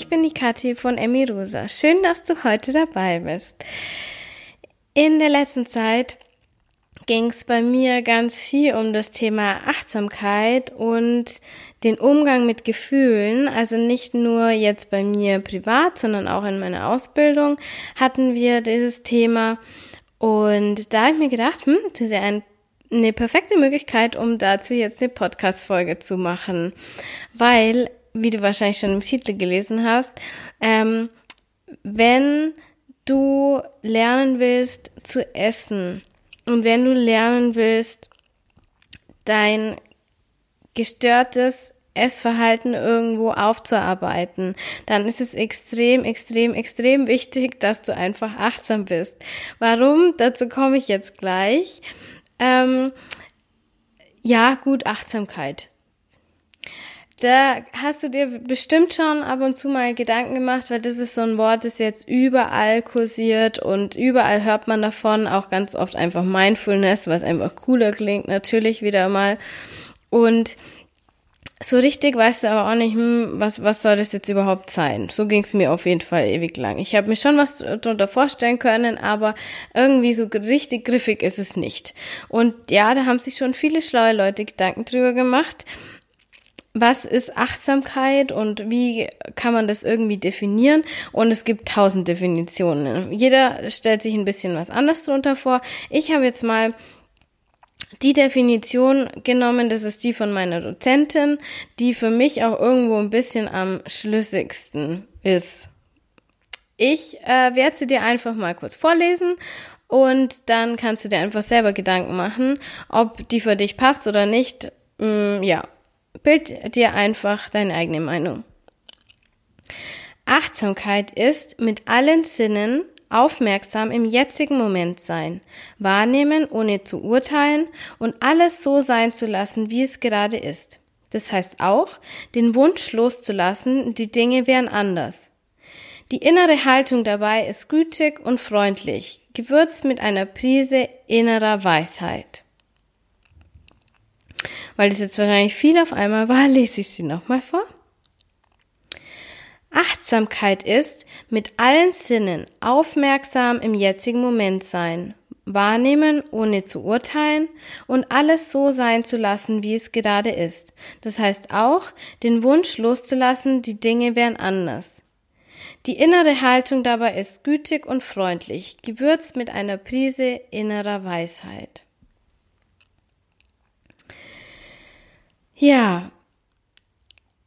ich bin die Kathi von Emmy Rosa. Schön, dass du heute dabei bist. In der letzten Zeit ging es bei mir ganz viel um das Thema Achtsamkeit und den Umgang mit Gefühlen. Also nicht nur jetzt bei mir privat, sondern auch in meiner Ausbildung hatten wir dieses Thema. Und da habe ich mir gedacht, hm, das ist ja ein eine perfekte Möglichkeit, um dazu jetzt eine Podcast-Folge zu machen. Weil, wie du wahrscheinlich schon im Titel gelesen hast, ähm, wenn du lernen willst zu essen und wenn du lernen willst, dein gestörtes Essverhalten irgendwo aufzuarbeiten, dann ist es extrem, extrem, extrem wichtig, dass du einfach achtsam bist. Warum? Dazu komme ich jetzt gleich. Ähm, ja, gut, Achtsamkeit. Da hast du dir bestimmt schon ab und zu mal Gedanken gemacht, weil das ist so ein Wort, das jetzt überall kursiert und überall hört man davon, auch ganz oft einfach Mindfulness, was einfach cooler klingt, natürlich wieder mal. Und so richtig weißt du aber auch nicht, hm, was, was soll das jetzt überhaupt sein? So ging es mir auf jeden Fall ewig lang. Ich habe mir schon was darunter vorstellen können, aber irgendwie so richtig griffig ist es nicht. Und ja, da haben sich schon viele schlaue Leute Gedanken drüber gemacht. Was ist Achtsamkeit und wie kann man das irgendwie definieren? Und es gibt tausend Definitionen. Jeder stellt sich ein bisschen was anderes drunter vor. Ich habe jetzt mal die Definition genommen, das ist die von meiner Dozentin, die für mich auch irgendwo ein bisschen am schlüssigsten ist. Ich äh, werde sie dir einfach mal kurz vorlesen und dann kannst du dir einfach selber Gedanken machen, ob die für dich passt oder nicht. Mm, ja, bild dir einfach deine eigene Meinung. Achtsamkeit ist mit allen Sinnen aufmerksam im jetzigen Moment sein, wahrnehmen, ohne zu urteilen und alles so sein zu lassen, wie es gerade ist. Das heißt auch, den Wunsch loszulassen, die Dinge wären anders. Die innere Haltung dabei ist gütig und freundlich, gewürzt mit einer Prise innerer Weisheit. Weil das jetzt wahrscheinlich viel auf einmal war, lese ich sie nochmal vor. Achtsamkeit ist mit allen Sinnen aufmerksam im jetzigen Moment sein, wahrnehmen, ohne zu urteilen und alles so sein zu lassen, wie es gerade ist. Das heißt auch, den Wunsch loszulassen, die Dinge wären anders. Die innere Haltung dabei ist gütig und freundlich, gewürzt mit einer Prise innerer Weisheit. Ja,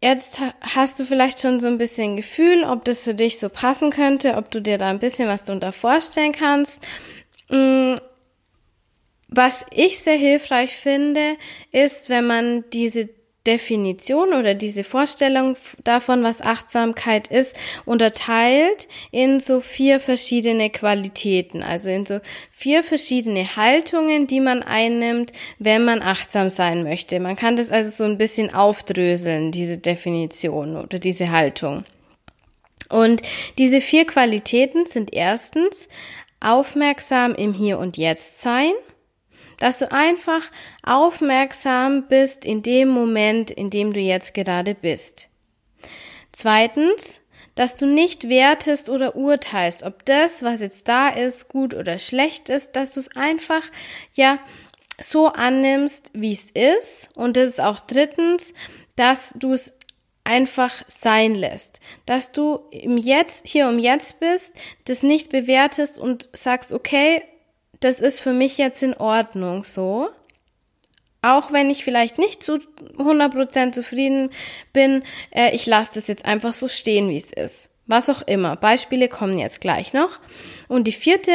Jetzt hast du vielleicht schon so ein bisschen Gefühl, ob das für dich so passen könnte, ob du dir da ein bisschen was darunter vorstellen kannst. Mm, was ich sehr hilfreich finde, ist, wenn man diese Definition oder diese Vorstellung davon, was Achtsamkeit ist, unterteilt in so vier verschiedene Qualitäten, also in so vier verschiedene Haltungen, die man einnimmt, wenn man achtsam sein möchte. Man kann das also so ein bisschen aufdröseln, diese Definition oder diese Haltung. Und diese vier Qualitäten sind erstens aufmerksam im Hier und Jetzt sein dass du einfach aufmerksam bist in dem Moment, in dem du jetzt gerade bist. Zweitens, dass du nicht wertest oder urteilst, ob das, was jetzt da ist, gut oder schlecht ist, dass du es einfach, ja, so annimmst, wie es ist. Und das ist auch drittens, dass du es einfach sein lässt, dass du im Jetzt, hier um Jetzt bist, das nicht bewertest und sagst, okay, das ist für mich jetzt in Ordnung so. Auch wenn ich vielleicht nicht zu 100% zufrieden bin, äh, ich lasse das jetzt einfach so stehen, wie es ist. Was auch immer. Beispiele kommen jetzt gleich noch. Und die vierte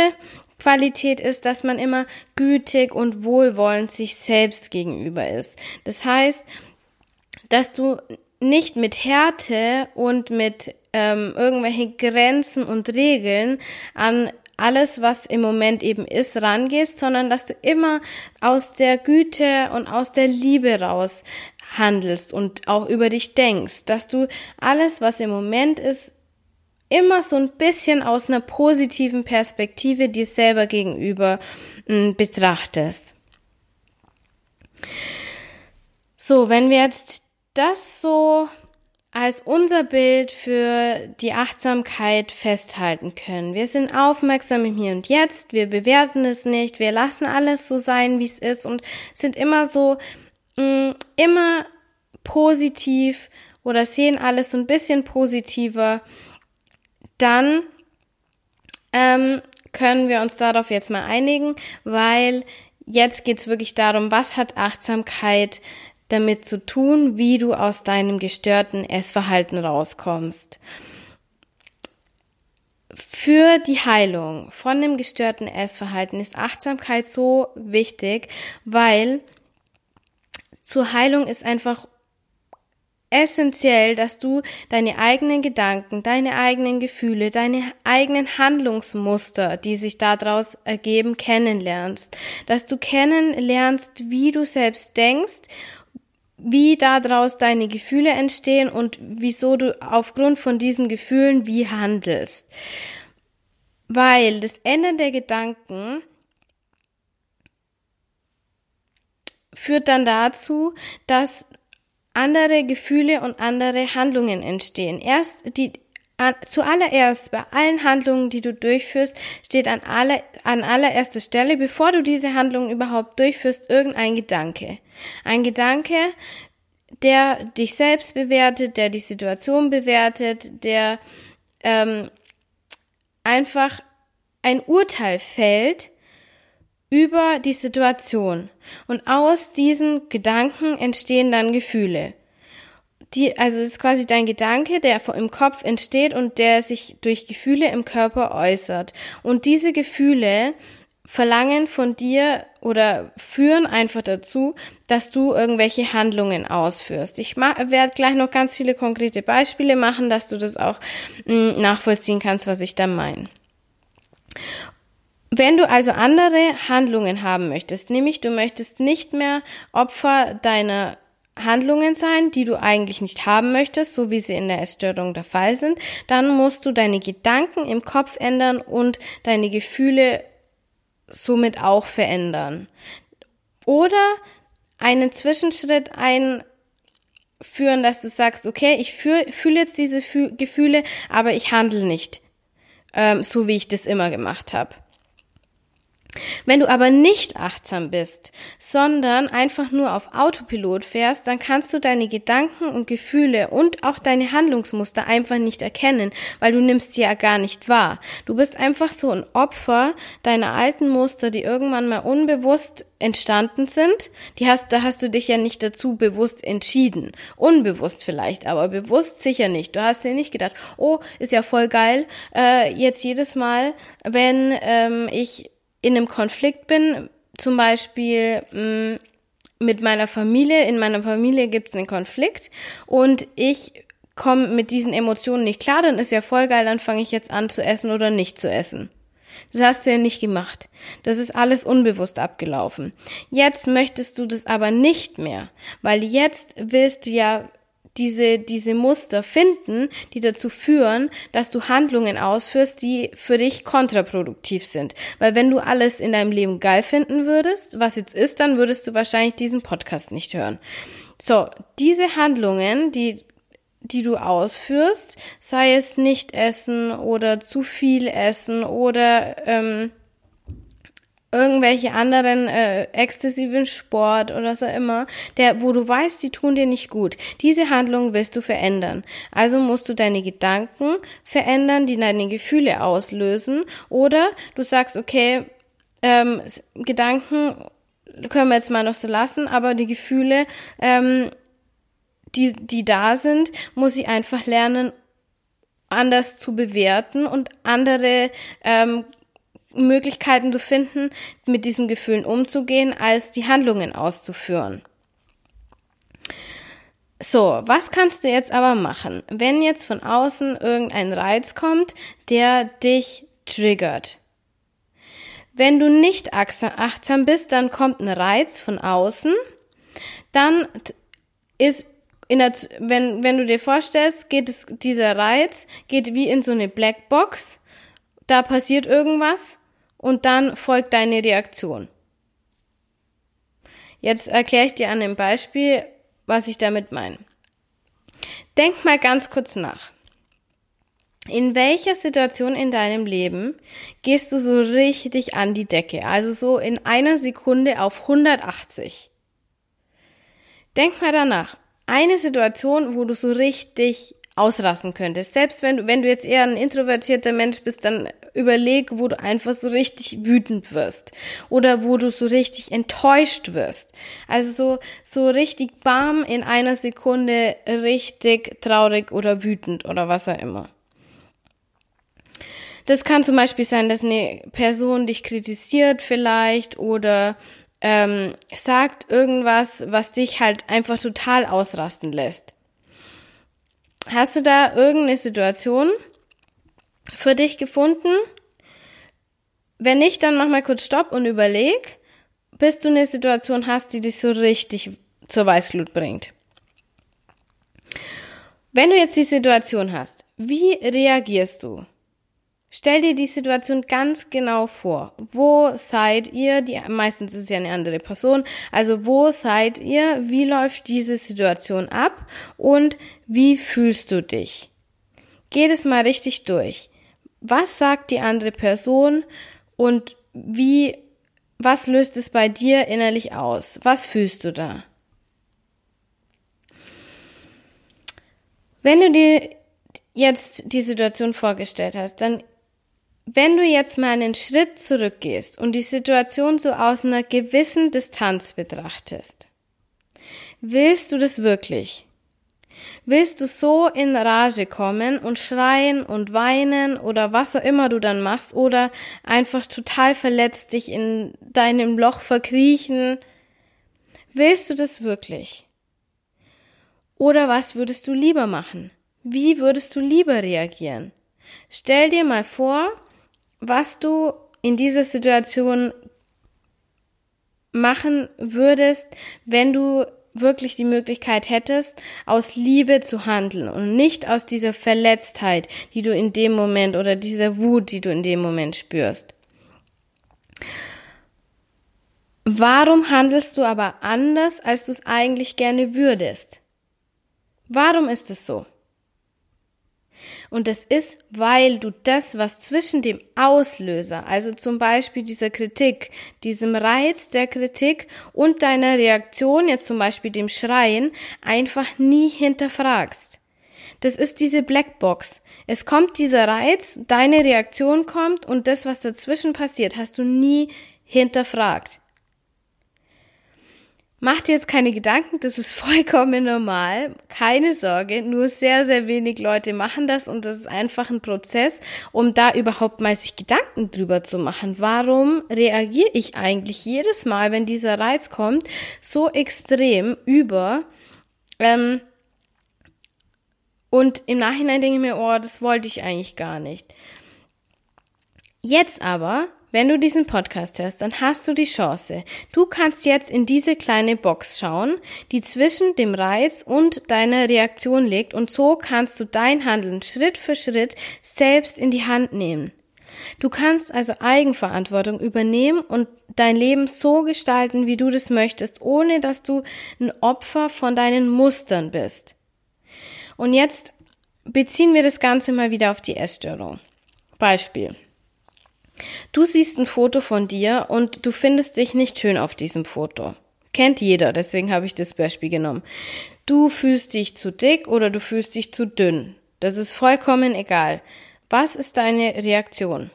Qualität ist, dass man immer gütig und wohlwollend sich selbst gegenüber ist. Das heißt, dass du nicht mit Härte und mit ähm, irgendwelchen Grenzen und Regeln an alles, was im Moment eben ist, rangehst, sondern dass du immer aus der Güte und aus der Liebe raus handelst und auch über dich denkst, dass du alles, was im Moment ist, immer so ein bisschen aus einer positiven Perspektive dir selber gegenüber mm, betrachtest. So, wenn wir jetzt das so als unser Bild für die Achtsamkeit festhalten können. Wir sind aufmerksam im Hier und Jetzt, wir bewerten es nicht, wir lassen alles so sein, wie es ist und sind immer so, mh, mm, immer positiv oder sehen alles so ein bisschen positiver, dann ähm, können wir uns darauf jetzt mal einigen, weil jetzt geht's wirklich darum, was hat Achtsamkeit damit zu tun, wie du aus deinem gestörten Essverhalten rauskommst. Für die Heilung von dem gestörten Essverhalten ist Achtsamkeit so wichtig, weil zur Heilung ist einfach essentiell, dass du deine eigenen Gedanken, deine eigenen Gefühle, deine eigenen Handlungsmuster, die sich daraus ergeben, kennenlernst. Dass du kennenlernst, wie du selbst denkst, wie daraus deine Gefühle entstehen und wieso du aufgrund von diesen Gefühlen wie handelst. Weil das Ende der Gedanken führt dann dazu, dass andere Gefühle und andere Handlungen entstehen. Erst die zuallererst bei allen Handlungen, die du durchführst, steht an, aller, an allererster Stelle, bevor du diese Handlungen überhaupt durchführst, irgendein Gedanke. Ein Gedanke, der dich selbst bewertet, der die Situation bewertet, der ähm, einfach ein Urteil fällt über die Situation. Und aus diesen Gedanken entstehen dann Gefühle. Die, also es ist quasi dein Gedanke, der im Kopf entsteht und der sich durch Gefühle im Körper äußert. Und diese Gefühle verlangen von dir oder führen einfach dazu, dass du irgendwelche Handlungen ausführst. Ich werde gleich noch ganz viele konkrete Beispiele machen, dass du das auch mh, mm, nachvollziehen kannst, was ich da meine. Wenn du also andere Handlungen haben möchtest, nämlich du möchtest nicht mehr Opfer deiner Handlungen sein, die du eigentlich nicht haben möchtest, so wie sie in der Essstörung der Fall sind, dann musst du deine Gedanken im Kopf ändern und deine Gefühle somit auch verändern. Oder einen Zwischenschritt einführen, dass du sagst, okay, ich fühle jetzt diese Gefühle, aber ich handle nicht ähm, so, wie ich das immer gemacht habe. Wenn du aber nicht achtsam bist, sondern einfach nur auf Autopilot fährst, dann kannst du deine Gedanken und Gefühle und auch deine Handlungsmuster einfach nicht erkennen, weil du nimmst sie ja gar nicht wahr. Du bist einfach so ein Opfer deiner alten Muster, die irgendwann mal unbewusst entstanden sind. Die hast, da hast du dich ja nicht dazu bewusst entschieden. Unbewusst vielleicht, aber bewusst sicher nicht. Du hast dir nicht gedacht, oh, ist ja voll geil, äh, jetzt jedes Mal, wenn ähm, ich in einem Konflikt bin, zum Beispiel mh, mm, mit meiner Familie, in meiner Familie gibt es einen Konflikt und ich komme mit diesen Emotionen nicht klar, dann ist ja voll geil, dann fange ich jetzt an zu essen oder nicht zu essen. Das hast du ja nicht gemacht. Das ist alles unbewusst abgelaufen. Jetzt möchtest du das aber nicht mehr, weil jetzt willst du ja diese, diese Muster finden, die dazu führen, dass du Handlungen ausführst, die für dich kontraproduktiv sind. Weil wenn du alles in deinem Leben geil finden würdest, was jetzt ist, dann würdest du wahrscheinlich diesen Podcast nicht hören. So, diese Handlungen, die die du ausführst, sei es nicht essen oder zu viel essen oder ähm, irgendwelche anderen äh, exzessiven Sport oder so immer, der, wo du weißt, die tun dir nicht gut. Diese Handlung willst du verändern. Also musst du deine Gedanken verändern, die deine Gefühle auslösen. Oder du sagst, okay, ähm, Gedanken können wir jetzt mal noch so lassen, aber die Gefühle, ähm, die, die da sind, muss ich einfach lernen, anders zu bewerten und andere ähm, Möglichkeiten zu finden, mit diesen Gefühlen umzugehen, als die Handlungen auszuführen. So, was kannst du jetzt aber machen, wenn jetzt von außen irgendein Reiz kommt, der dich triggert? Wenn du nicht achtsam bist, dann kommt ein Reiz von außen, dann ist in der, wenn, wenn du dir vorstellst, geht es, dieser Reiz geht wie in so eine Blackbox, da passiert irgendwas und dann folgt deine Reaktion. Jetzt erkläre ich dir an dem Beispiel, was ich damit meine. denk mal ganz kurz nach. In welcher Situation in deinem Leben gehst du so richtig an die Decke? Also so in einer Sekunde auf 180. Denk mal danach. Eine Situation, wo du so richtig ausrasten könntest. Selbst wenn wenn du jetzt eher ein introvertierter Mensch bist, dann überleg, wo du einfach so richtig wütend wirst. Oder wo du so richtig enttäuscht wirst. Also so, so richtig bam in einer Sekunde richtig traurig oder wütend oder was auch immer. Das kann zum Beispiel sein, dass eine Person dich kritisiert vielleicht oder ähm, sagt irgendwas, was dich halt einfach total ausrasten lässt. Hast du da irgendeine Situation für dich gefunden? Wenn nicht, dann mach mal kurz Stopp und überleg, bis du eine Situation hast, die dich so richtig zur Weißglut bringt. Wenn du jetzt die Situation hast, wie reagierst du? Stell dir die Situation ganz genau vor. Wo seid ihr? Die, meistens ist es ja eine andere Person. Also wo seid ihr? Wie läuft diese Situation ab? Und wie fühlst du dich? Geh das mal richtig durch. Was sagt die andere Person? Und wie, was löst es bei dir innerlich aus? Was fühlst du da? Wenn du dir jetzt die Situation vorgestellt hast, dann wenn du jetzt mal einen Schritt zurückgehst und die Situation so aus einer gewissen Distanz betrachtest, willst du das wirklich? Willst du so in Rage kommen und schreien und weinen oder was auch immer du dann machst oder einfach total verletzt dich in deinem Loch verkriechen? Willst du das wirklich? Oder was würdest du lieber machen? Wie würdest du lieber reagieren? Stell dir mal vor, was du in dieser Situation machen würdest, wenn du wirklich die Möglichkeit hättest, aus Liebe zu handeln und nicht aus dieser Verletztheit, die du in dem Moment oder dieser Wut, die du in dem Moment spürst. Warum handelst du aber anders, als du es eigentlich gerne würdest? Warum ist es so? Und das ist, weil du das, was zwischen dem Auslöser, also zum Beispiel dieser Kritik, diesem Reiz der Kritik und deiner Reaktion, jetzt zum Beispiel dem Schreien, einfach nie hinterfragst. Das ist diese Blackbox. Es kommt dieser Reiz, deine Reaktion kommt und das, was dazwischen passiert, hast du nie hinterfragt. Mach dir jetzt keine Gedanken, das ist vollkommen normal. Keine Sorge, nur sehr, sehr wenig Leute machen das und das ist einfach ein Prozess, um da überhaupt mal sich Gedanken drüber zu machen. Warum reagiere ich eigentlich jedes Mal, wenn dieser Reiz kommt, so extrem über? Ähm, und im Nachhinein denke ich mir, oh, das wollte ich eigentlich gar nicht. Jetzt aber wenn du diesen Podcast hörst, dann hast du die Chance. Du kannst jetzt in diese kleine Box schauen, die zwischen dem Reiz und deiner Reaktion liegt und so kannst du dein Handeln Schritt für Schritt selbst in die Hand nehmen. Du kannst also Eigenverantwortung übernehmen und dein Leben so gestalten, wie du das möchtest, ohne dass du ein Opfer von deinen Mustern bist. Und jetzt beziehen wir das Ganze mal wieder auf die Essstörung. Beispiel. Du siehst ein Foto von dir und du findest dich nicht schön auf diesem Foto. Kennt jeder, deswegen habe ich das Beispiel genommen. Du fühlst dich zu dick oder du fühlst dich zu dünn. Das ist vollkommen egal. Was ist deine Reaktion?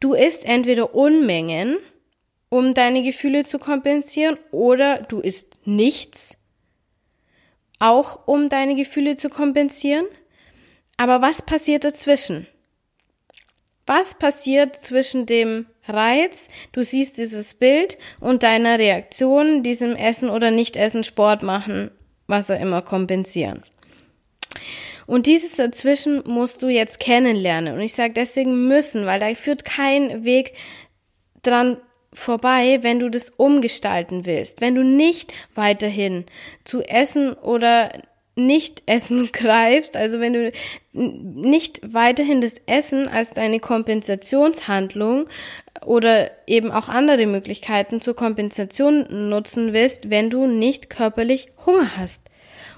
Du isst entweder Unmengen, um deine Gefühle zu kompensieren, oder du isst nichts, auch um deine Gefühle zu kompensieren. Aber was passiert dazwischen? Was passiert zwischen dem Reiz, du siehst dieses Bild und deiner Reaktion, diesem Essen oder Nicht-Essen, Sport machen, was auch immer kompensieren? Und dieses dazwischen musst du jetzt kennenlernen. Und ich sage deswegen müssen, weil da führt kein Weg dran vorbei, wenn du das umgestalten willst. Wenn du nicht weiterhin zu essen oder nicht-Essen greifst, also wenn du nicht weiterhin das Essen als deine Kompensationshandlung oder eben auch andere Möglichkeiten zur Kompensation nutzen willst, wenn du nicht körperlich Hunger hast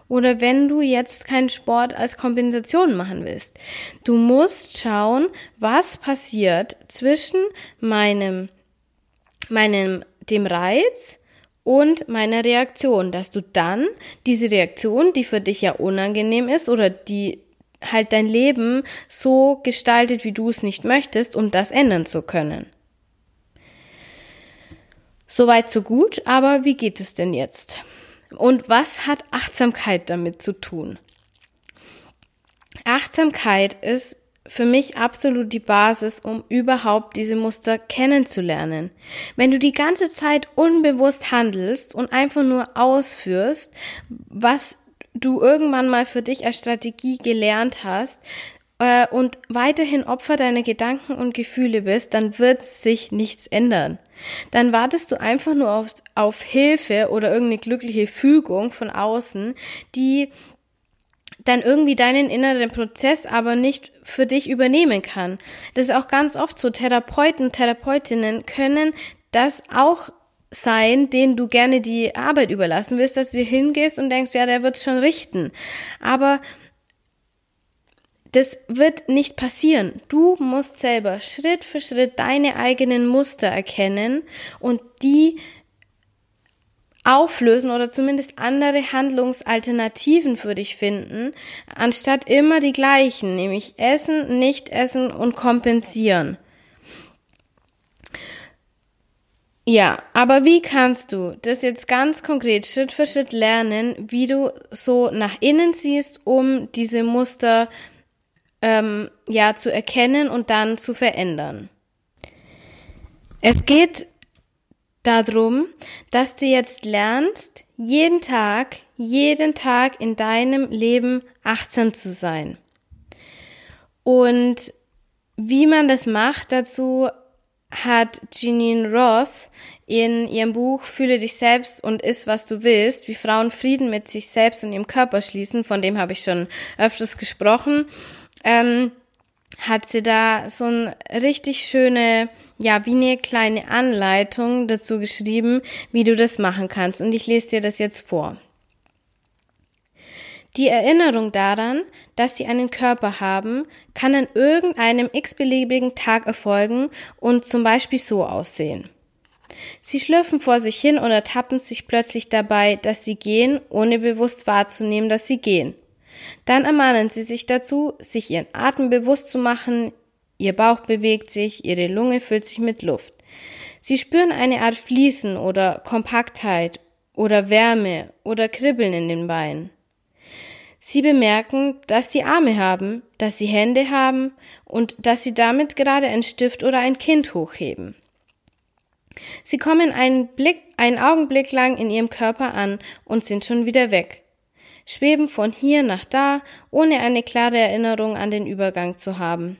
oder wenn du jetzt keinen Sport als Kompensation machen willst. Du musst schauen, was passiert zwischen meinem, meinem, dem Reiz und meiner Reaktion, dass du dann diese Reaktion, die für dich ja unangenehm ist oder die halt dein Leben so gestaltet, wie du es nicht möchtest, um das ändern zu können. Soweit so gut, aber wie geht es denn jetzt? Und was hat Achtsamkeit damit zu tun? Achtsamkeit ist für mich absolut die Basis, um überhaupt diese Muster kennenzulernen. Wenn du die ganze Zeit unbewusst handelst und einfach nur ausführst, was du irgendwann mal für dich als Strategie gelernt hast, äh, und weiterhin Opfer deiner Gedanken und Gefühle bist, dann wird sich nichts ändern. Dann wartest du einfach nur auf, auf Hilfe oder irgendeine glückliche Fügung von außen, die dann irgendwie deinen inneren Prozess aber nicht für dich übernehmen kann. Das ist auch ganz oft so. Therapeuten, Therapeutinnen können das auch sein, denen du gerne die Arbeit überlassen willst, dass du hingehst und denkst, ja, der wird schon richten. Aber das wird nicht passieren. Du musst selber Schritt für Schritt deine eigenen Muster erkennen und die auflösen oder zumindest andere Handlungsalternativen für dich finden, anstatt immer die gleichen, nämlich essen, nicht essen und kompensieren. Ja, aber wie kannst du das jetzt ganz konkret Schritt für Schritt lernen, wie du so nach innen siehst, um diese Muster ähm, ja zu erkennen und dann zu verändern. Es geht darum, dass du jetzt lernst, jeden Tag, jeden Tag in deinem Leben achtsam zu sein. Und wie man das macht, dazu hat Jeanine Roth in ihrem Buch Fühle dich selbst und iss, was du willst, wie Frauen Frieden mit sich selbst und ihrem Körper schließen, von dem habe ich schon öfters gesprochen ähm, hat sie da so eine richtig schöne, ja, wie eine kleine Anleitung dazu geschrieben, wie du das machen kannst. Und ich lese dir das jetzt vor. Die Erinnerung daran, dass sie einen Körper haben, kann an irgendeinem x-beliebigen Tag erfolgen und zum Beispiel so aussehen. Sie schlürfen vor sich hin und ertappen sich plötzlich dabei, dass sie gehen, ohne bewusst wahrzunehmen, dass sie gehen. Dann ermahnen sie sich dazu, sich ihren Atem bewusst zu machen, ihr Bauch bewegt sich, ihre Lunge füllt sich mit Luft. Sie spüren eine Art Fließen oder Kompaktheit oder Wärme oder Kribbeln in den Beinen. Sie bemerken, dass sie Arme haben, dass sie Hände haben und dass sie damit gerade ein Stift oder ein Kind hochheben. Sie kommen einen Blick, einen Augenblick lang in ihrem Körper an und sind schon wieder weg schweben von hier nach da, ohne eine klare Erinnerung an den Übergang zu haben.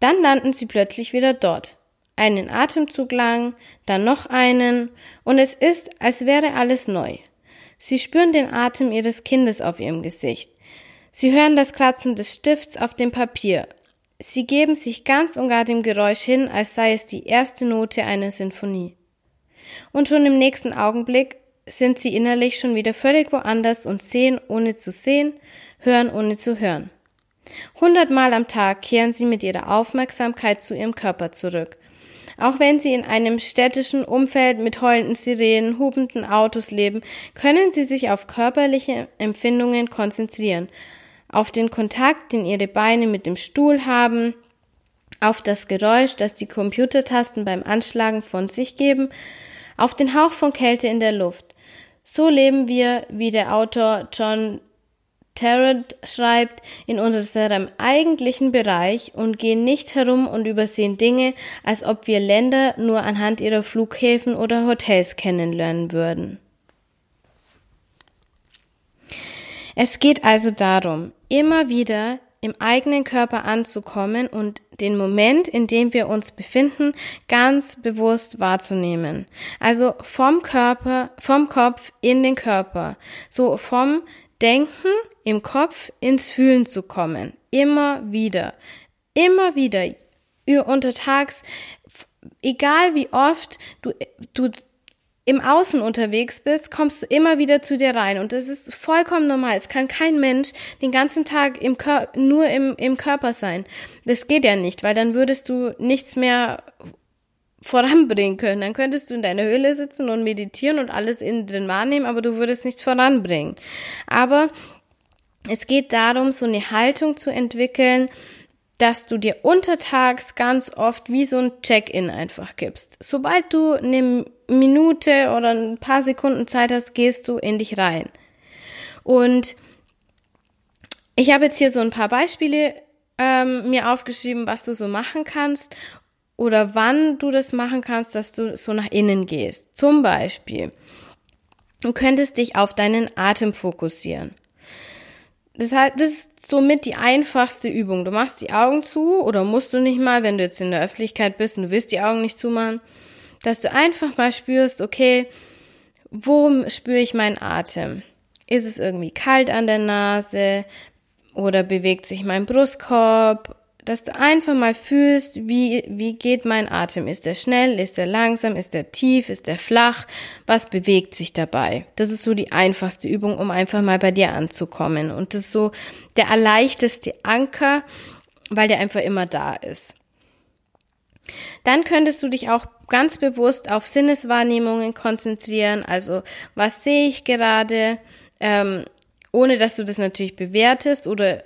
Dann landen sie plötzlich wieder dort. Einen Atemzug lang, dann noch einen, und es ist, als wäre alles neu. Sie spüren den Atem ihres Kindes auf ihrem Gesicht. Sie hören das Kratzen des Stifts auf dem Papier. Sie geben sich ganz und gar dem Geräusch hin, als sei es die erste Note einer Sinfonie. Und schon im nächsten Augenblick sind sie innerlich schon wieder völlig woanders und sehen ohne zu sehen, hören ohne zu hören. Hundertmal am Tag kehren sie mit ihrer Aufmerksamkeit zu ihrem Körper zurück. Auch wenn sie in einem städtischen Umfeld mit heulenden Sirenen, hubenden Autos leben, können sie sich auf körperliche Empfindungen konzentrieren, auf den Kontakt, den ihre Beine mit dem Stuhl haben, auf das Geräusch, das die Computertasten beim Anschlagen von sich geben, auf den Hauch von Kälte in der Luft. So leben wir, wie der Autor John Tarrant schreibt, in unserem eigentlichen Bereich und gehen nicht herum und übersehen Dinge, als ob wir Länder nur anhand ihrer Flughäfen oder Hotels kennenlernen würden. Es geht also darum, immer wieder im eigenen Körper anzukommen und den Moment, in dem wir uns befinden, ganz bewusst wahrzunehmen. Also vom Körper, vom Kopf in den Körper. So vom Denken im Kopf ins Fühlen zu kommen. Immer wieder. Immer wieder. Untertags, egal wie oft du, du im Außen unterwegs bist, kommst du immer wieder zu dir rein. Und das ist vollkommen normal. Es kann kein Mensch den ganzen Tag im Kör nur im, im Körper sein. Das geht ja nicht, weil dann würdest du nichts mehr voranbringen können. Dann könntest du in deiner Höhle sitzen und meditieren und alles innen drin wahrnehmen, aber du würdest nichts voranbringen. Aber es geht darum, so eine Haltung zu entwickeln, dass du dir untertags ganz oft wie so ein Check-in einfach gibst. Sobald du eine Minute oder ein paar Sekunden Zeit hast, gehst du in dich rein. Und ich habe jetzt hier so ein paar Beispiele ähm, mir aufgeschrieben, was du so machen kannst oder wann du das machen kannst, dass du so nach innen gehst. Zum Beispiel, du könntest dich auf deinen Atem fokussieren. Das, ist somit die einfachste Übung. Du machst die Augen zu oder musst du nicht mal, wenn du jetzt in der Öffentlichkeit bist und du willst die Augen nicht zumachen, dass du einfach mal spürst, okay, wo spüre ich meinen Atem? Ist es irgendwie kalt an der Nase oder bewegt sich mein Brustkorb dass du einfach mal fühlst, wie, wie geht mein Atem? Ist er schnell? Ist er langsam? Ist er tief? Ist er flach? Was bewegt sich dabei? Das ist so die einfachste Übung, um einfach mal bei dir anzukommen. Und das ist so der erleichteste Anker, weil der einfach immer da ist. Dann könntest du dich auch ganz bewusst auf Sinneswahrnehmungen konzentrieren. Also, was sehe ich gerade? Ähm, ohne dass du das natürlich bewertest oder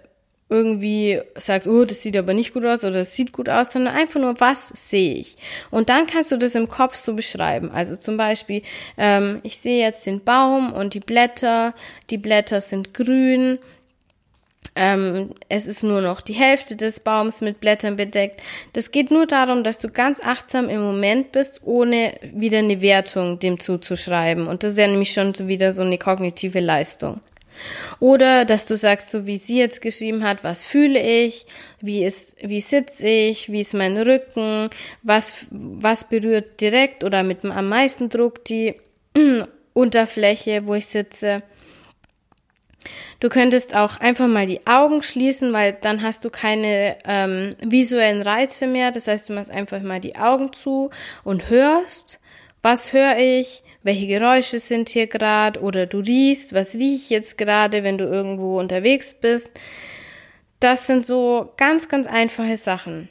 irgendwie sagst, oh, das sieht aber nicht gut aus oder das sieht gut aus, sondern einfach nur, was sehe ich? Und dann kannst du das im Kopf so beschreiben. Also zum Beispiel, ähm, ich sehe jetzt den Baum und die Blätter, die Blätter sind grün, ähm, es ist nur noch die Hälfte des Baums mit Blättern bedeckt. Das geht nur darum, dass du ganz achtsam im Moment bist, ohne wieder eine Wertung dem zuzuschreiben. Und das ist ja nämlich schon wieder so eine kognitive Leistung. Oder dass du sagst, so wie sie jetzt geschrieben hat, was fühle ich, wie ist, wie sitze ich, wie ist mein Rücken, was, was berührt direkt oder mit am meisten Druck die Unterfläche, wo ich sitze. Du könntest auch einfach mal die Augen schließen, weil dann hast du keine ähm, visuellen Reize mehr. Das heißt, du machst einfach mal die Augen zu und hörst, was höre ich, welche Geräusche sind hier gerade oder du riechst, was riech ich jetzt gerade, wenn du irgendwo unterwegs bist. Das sind so ganz, ganz einfache Sachen.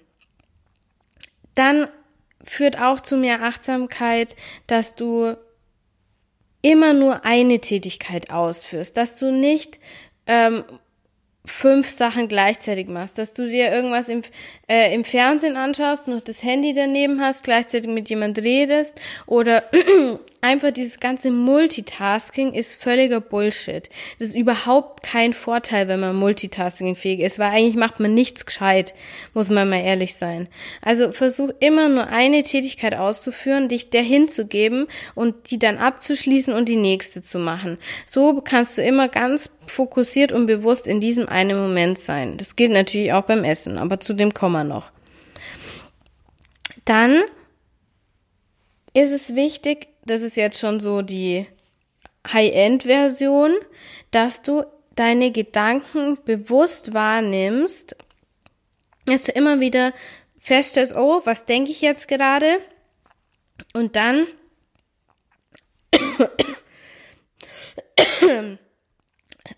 Dann führt auch zu mehr Achtsamkeit, dass du immer nur eine Tätigkeit ausführst, dass du nicht ähm, fünf Sachen gleichzeitig machst, dass du dir irgendwas im, äh, im Fernsehen anschaust, noch das Handy daneben hast, gleichzeitig mit jemand redest oder einfach dieses ganze Multitasking ist völliger Bullshit. Das ist überhaupt kein Vorteil, wenn man multitaskingfähig ist, weil eigentlich macht man nichts gescheit, muss man mal ehrlich sein. Also versuch immer nur eine Tätigkeit auszuführen, dich der hinzugeben und die dann abzuschließen und die nächste zu machen. So kannst du immer ganz fokussiert und bewusst in diesem einen Moment sein. Das gilt natürlich auch beim Essen, aber zu dem kommen wir noch. Dann ist es wichtig, das ist jetzt schon so die High-End-Version, dass du deine Gedanken bewusst wahrnimmst, dass du immer wieder feststellst, oh, was denke ich jetzt gerade? Und dann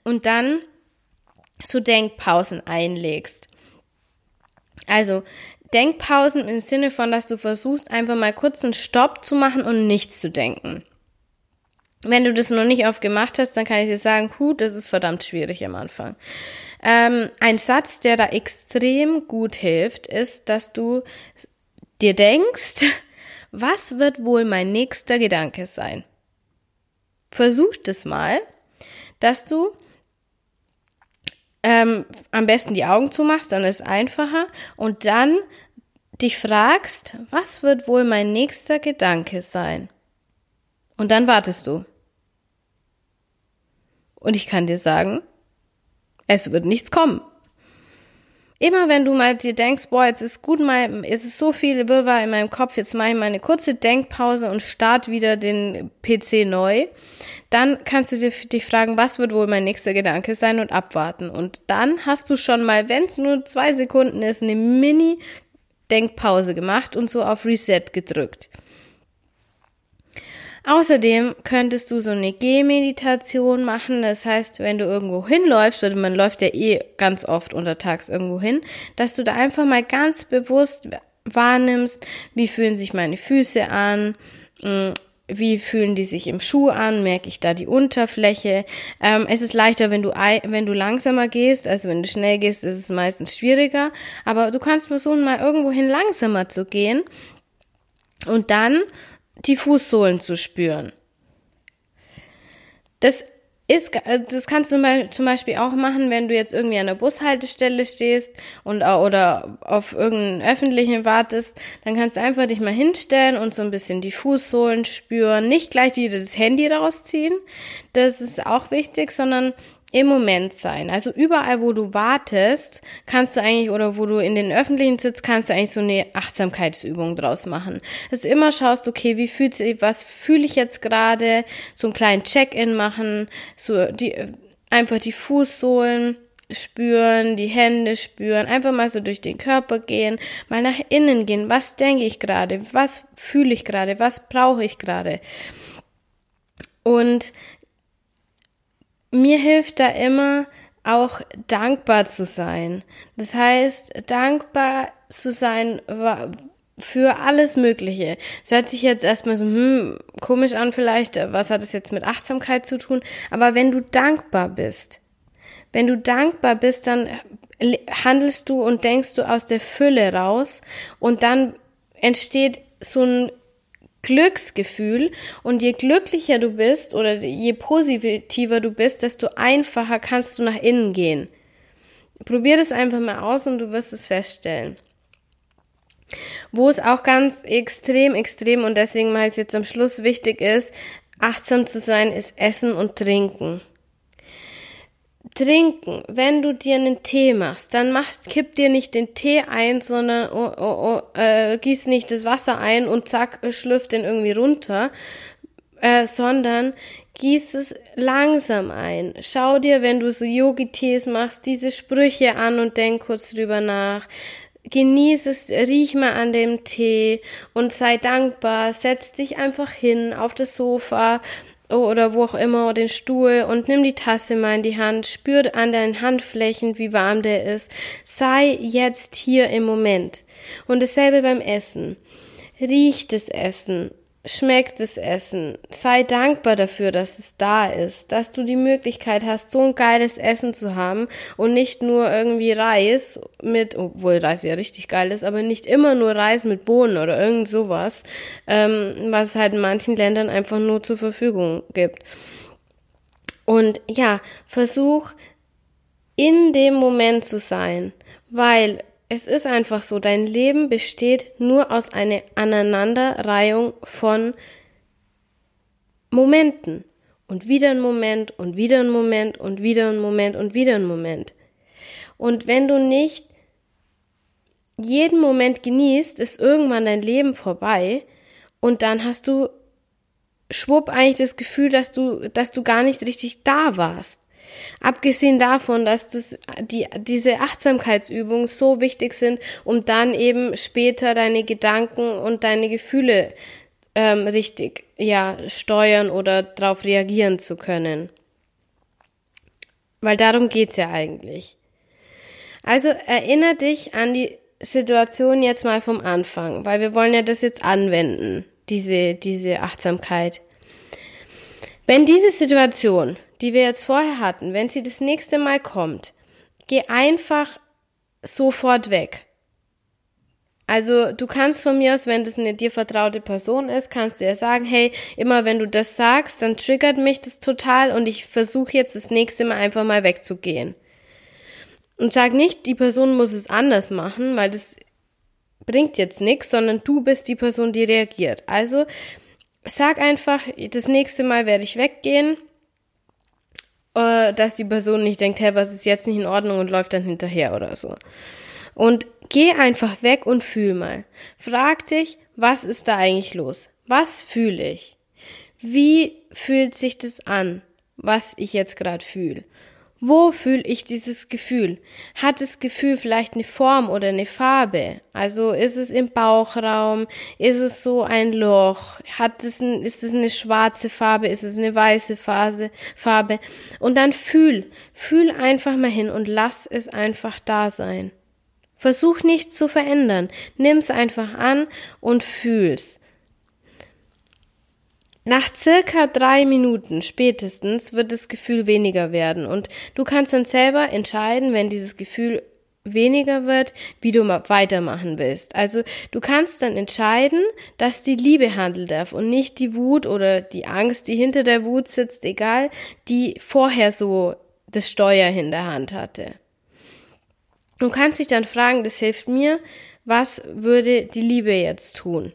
und dann so Denkpausen einlegst. Also Denkpausen im Sinne von, dass du versuchst, einfach mal kurz einen Stopp zu machen und nichts zu denken. Wenn du das noch nicht oft gemacht hast, dann kann ich dir sagen, hu, das ist verdammt schwierig am Anfang. Ähm, ein Satz, der da extrem gut hilft, ist, dass du dir denkst, was wird wohl mein nächster Gedanke sein? Versuch das mal, dass du ähm, am besten die Augen zumachst, dann ist einfacher. Und dann dich fragst, was wird wohl mein nächster Gedanke sein? Und dann wartest du. Und ich kann dir sagen, es wird nichts kommen. Immer wenn du mal dir denkst, boah, jetzt ist gut mal, es ist so viel Wirrwarr in meinem Kopf, jetzt mache ich mal eine kurze Denkpause und start wieder den PC neu, dann kannst du dir dich fragen, was wird wohl mein nächster Gedanke sein und abwarten. Und dann hast du schon mal, wenn es nur zwei Sekunden ist, eine Mini-Denkpause gemacht und so auf Reset gedrückt. Außerdem könntest du so eine Gehmeditation machen. Das heißt, wenn du irgendwo hinläufst, oder man läuft ja eh ganz oft untertags irgendwo hin, dass du da einfach mal ganz bewusst wahrnimmst, wie fühlen sich meine Füße an, hm, wie fühlen die sich im Schuh an, merke ich da die Unterfläche. Ähm, es ist leichter, wenn du, wenn du langsamer gehst, also wenn du schnell gehst, ist es meistens schwieriger, aber du kannst versuchen, mal irgendwohin langsamer zu gehen und dann die Fußsohlen zu spüren. Das ist, äh, das kannst du zum Beispiel auch machen, wenn du jetzt irgendwie an der Bushaltestelle stehst und oder auf irgendeinen öffentlichen wartest, dann kannst du einfach dich mal hinstellen und so ein bisschen die Fußsohlen spüren. Nicht gleich wieder das Handy rausziehen, das ist auch wichtig, sondern im Moment sein. Also überall, wo du wartest, kannst du eigentlich, oder wo du in den öffentlichen sitzt, kannst du eigentlich so eine Achtsamkeitsübung draus machen. Dass du immer schaust, okay, wie fühlt sich, was fühle ich jetzt gerade, so einen kleinen Check-in machen, so die, einfach die Fußsohlen spüren, die Hände spüren, einfach mal so durch den Körper gehen, mal nach innen gehen. Was denke ich gerade? Was fühle ich gerade? Was brauche ich gerade? Und mir hilft da immer auch dankbar zu sein. Das heißt, dankbar zu sein für alles Mögliche. Das hört sich jetzt erstmal so hm, komisch an vielleicht, was hat es jetzt mit Achtsamkeit zu tun? Aber wenn du dankbar bist, wenn du dankbar bist, dann handelst du und denkst du aus der Fülle raus und dann entsteht so ein Glücksgefühl und je glücklicher du bist oder je positiver du bist, desto einfacher kannst du nach innen gehen. Probier das einfach mal aus und du wirst es feststellen. Wo es auch ganz extrem, extrem und deswegen mal jetzt am Schluss wichtig ist, achtsam zu sein, ist Essen und Trinken. Trinken, wenn du dir einen Tee machst, dann mach, kipp dir nicht den Tee ein, sondern oh, oh, oh, äh, gieß nicht das Wasser ein und zack, schlürf den irgendwie runter, äh, sondern gieß es langsam ein. Schau dir, wenn du so Yogi-Tees machst, diese Sprüche an und denk kurz drüber nach. Genieß es, riech mal an dem Tee und sei dankbar. Setz dich einfach hin auf das Sofa oder wo auch immer, den Stuhl und nimm die Tasse mal in die Hand, spür an deinen Handflächen, wie warm der ist. Sei jetzt hier im Moment. Und dasselbe beim Essen. Riech das Essen schmeckt das Essen. Sei dankbar dafür, dass es da ist, dass du die Möglichkeit hast, so ein geiles Essen zu haben und nicht nur irgendwie Reis mit, obwohl Reis ja richtig geil ist, aber nicht immer nur Reis mit Bohnen oder irgend sowas, ähm, was es halt in manchen Ländern einfach nur zur Verfügung gibt. Und ja, versuch in dem Moment zu sein, weil es ist einfach so, dein Leben besteht nur aus einer Aneinanderreihung von Momenten. Und wieder ein Moment und wieder ein Moment und wieder ein Moment und wieder ein Moment. Und wenn du nicht jeden Moment genießt, ist irgendwann dein Leben vorbei und dann hast du schwupp eigentlich das Gefühl, dass du, dass du gar nicht richtig da warst. Abgesehen davon, dass das, die, diese Achtsamkeitsübungen so wichtig sind, um dann eben später deine Gedanken und deine Gefühle ähm, richtig ja, steuern oder darauf reagieren zu können. Weil darum geht's ja eigentlich. Also erinnere dich an die Situation jetzt mal vom Anfang, weil wir wollen ja das jetzt anwenden, diese, diese Achtsamkeit. Wenn diese Situation die wir jetzt vorher hatten, wenn sie das nächste Mal kommt, geh einfach sofort weg. Also du kannst von mir aus, wenn das eine dir vertraute Person ist, kannst du ja sagen, hey, immer wenn du das sagst, dann triggert mich das total und ich versuche jetzt das nächste Mal einfach mal wegzugehen. Und sag nicht, die Person muss es anders machen, weil das bringt jetzt nichts, sondern du bist die Person, die reagiert. Also sag einfach, das nächste Mal werde ich weggehen äh, dass die Person nicht denkt, hey, was ist jetzt nicht in Ordnung und läuft dann hinterher oder so. Und geh einfach weg und fühl mal. Frag dich, was ist da eigentlich los? Was fühle ich? Wie fühlt sich das an, was ich jetzt gerade fühle? Wo fühle ich dieses Gefühl? Hat das Gefühl vielleicht eine Form oder eine Farbe? Also ist es im Bauchraum? Ist es so ein Loch? Hat es ein, ist es eine schwarze Farbe? Ist es eine weiße Phase, Farbe? Und dann fühl, fühl einfach mal hin und lass es einfach da sein. Versuch nichts zu verändern. Nimm's einfach an und fühl's. Nach circa drei Minuten spätestens wird das Gefühl weniger werden und du kannst dann selber entscheiden, wenn dieses Gefühl weniger wird, wie du weitermachen willst. Also du kannst dann entscheiden, dass die Liebe handeln darf und nicht die Wut oder die Angst, die hinter der Wut sitzt, egal, die vorher so das Steuer in der Hand hatte. Du kannst dich dann fragen, das hilft mir, was würde die Liebe jetzt tun?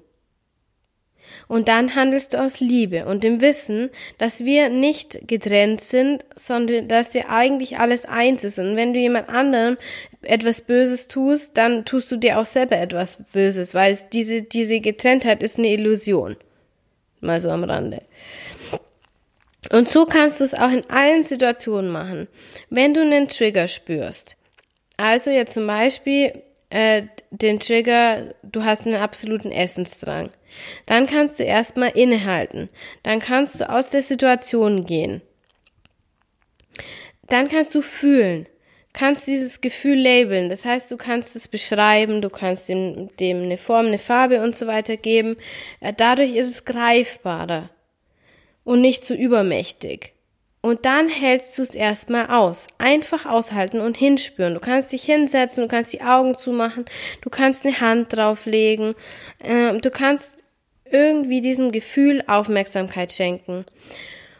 Und dann handelst du aus Liebe und dem Wissen, dass wir nicht getrennt sind, sondern dass wir eigentlich alles eins ist. Und wenn du jemand anderem etwas Böses tust, dann tust du dir auch selber etwas Böses, weil diese, diese Getrenntheit ist eine Illusion. Mal so am Rande. Und so kannst du es auch in allen Situationen machen. Wenn du einen Trigger spürst, also jetzt zum Beispiel äh, den Trigger, du hast einen absoluten Essensdrang. Dann kannst du erstmal innehalten. Dann kannst du aus der Situation gehen. Dann kannst du fühlen. Kannst dieses Gefühl labeln. Das heißt, du kannst es beschreiben, du kannst dem, dem eine Form, eine Farbe und so weiter geben. Äh, dadurch ist es greifbarer und nicht so übermächtig. Und dann hältst du es erstmal aus. Einfach aushalten und hinspüren. Du kannst dich hinsetzen, du kannst die Augen zumachen, du kannst eine Hand drauflegen, äh, du kannst irgendwie diesem Gefühl Aufmerksamkeit schenken.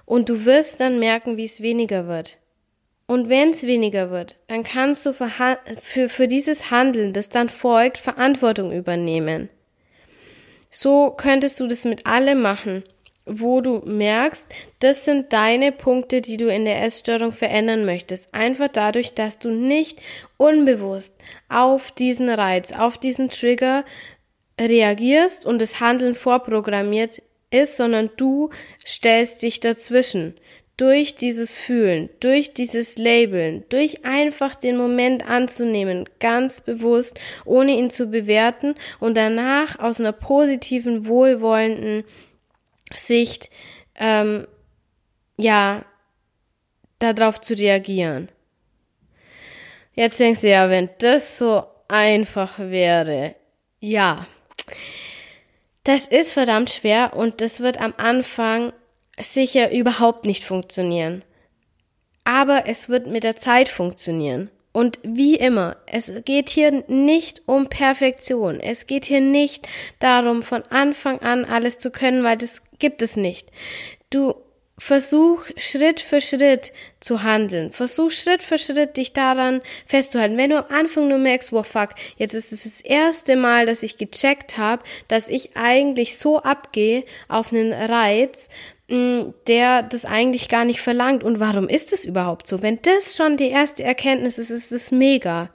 Und du wirst dann merken, wie es weniger wird. Und wenn es weniger wird, dann kannst du für, für, für dieses Handeln, das dann folgt, Verantwortung übernehmen. So könntest du das mit allem machen, wo du merkst, das sind deine Punkte, die du in der Essstörung verändern möchtest. Einfach dadurch, dass du nicht unbewusst auf diesen Reiz, auf diesen Trigger reagierst und das Handeln vorprogrammiert ist, sondern du stellst dich dazwischen. Durch dieses Fühlen, durch dieses Labeln, durch einfach den Moment anzunehmen, ganz bewusst, ohne ihn zu bewerten und danach aus einer positiven, wohlwollenden Sicht, ähm, ja, darauf zu reagieren. Jetzt denkst du ja, wenn das so einfach wäre, ja, das ist verdammt schwer und das wird am Anfang sicher überhaupt nicht funktionieren. Aber es wird mit der Zeit funktionieren. Und wie immer, es geht hier nicht um Perfektion. Es geht hier nicht darum, von Anfang an alles zu können, weil das gibt es nicht. Du Versuch Schritt für Schritt zu handeln. Versuch Schritt für Schritt dich daran festzuhalten. Wenn du am Anfang nur merkst, wow fuck, jetzt ist es das erste Mal, dass ich gecheckt habe, dass ich eigentlich so abgehe auf einen Reiz, mm, der das eigentlich gar nicht verlangt. Und warum ist es überhaupt so? Wenn das schon die erste Erkenntnis ist, ist es mega.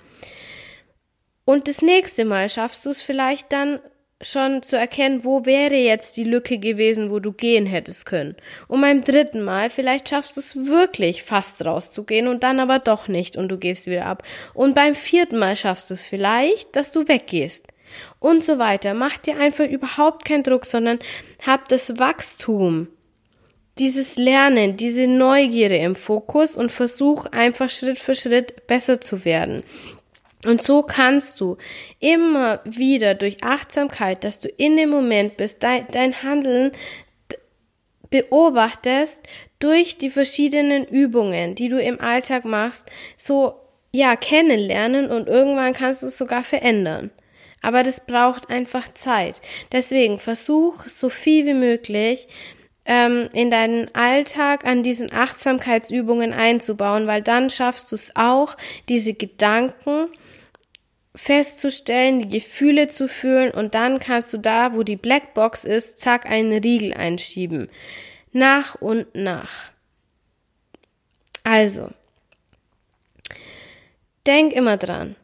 Und das nächste Mal schaffst du es vielleicht dann schon zu erkennen, wo wäre jetzt die Lücke gewesen, wo du gehen hättest können. Und beim dritten Mal, vielleicht schaffst du es wirklich fast rauszugehen und dann aber doch nicht und du gehst wieder ab. Und beim vierten Mal schaffst du es vielleicht, dass du weggehst. Und so weiter. Mach dir einfach überhaupt keinen Druck, sondern hab das Wachstum, dieses Lernen, diese Neugierde im Fokus und versuch einfach Schritt für Schritt besser zu werden. Und so kannst du immer wieder durch Achtsamkeit, dass du in dem Moment bist, dein, dein Handeln beobachtest durch die verschiedenen Übungen, die du im Alltag machst, so ja kennenlernen und irgendwann kannst du es sogar verändern. Aber das braucht einfach Zeit. Deswegen versuch so viel wie möglich ähm, in deinen Alltag an diesen Achtsamkeitsübungen einzubauen, weil dann schaffst du es auch, diese Gedanken festzustellen, die Gefühle zu fühlen und dann kannst du da, wo die Blackbox ist, zack, einen Riegel einschieben. Nach und nach. Also, denk immer dran.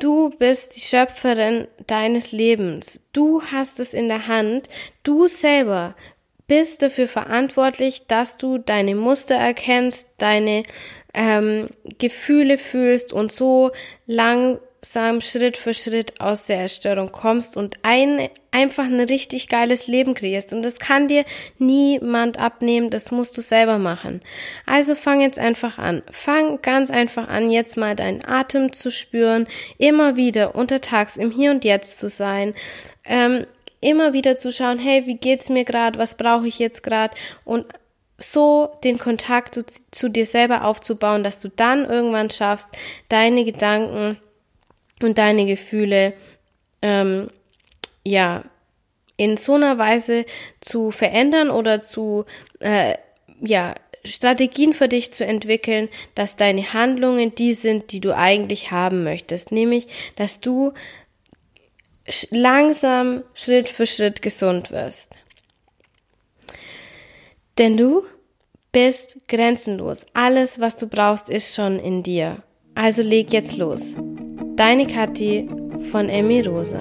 Du bist die Schöpferin deines Lebens. Du hast es in der Hand. Du selber bist dafür verantwortlich, dass du deine Muster erkennst, deine ähm, Gefühle fühlst und so langsam Schritt für Schritt aus der Erstörung kommst und ein, einfach ein richtig geiles Leben kreierst. Und das kann dir niemand abnehmen, das musst du selber machen. Also fang jetzt einfach an. Fang ganz einfach an, jetzt mal deinen Atem zu spüren, immer wieder untertags im Hier und Jetzt zu sein. Ähm, immer wieder zu schauen, hey, wie geht's mir gerade, was brauche ich jetzt gerade und so den Kontakt zu, zu, dir selber aufzubauen, dass du dann irgendwann schaffst, deine Gedanken und deine Gefühle ähm, ja in so einer Weise zu verändern oder zu äh, ja Strategien für dich zu entwickeln, dass deine Handlungen die sind, die du eigentlich haben möchtest, nämlich dass du langsam Schritt für Schritt gesund wirst. Denn du bist grenzenlos. Alles, was du brauchst, ist schon in dir. Also leg jetzt los. Deine Kathi von Emi Rosa.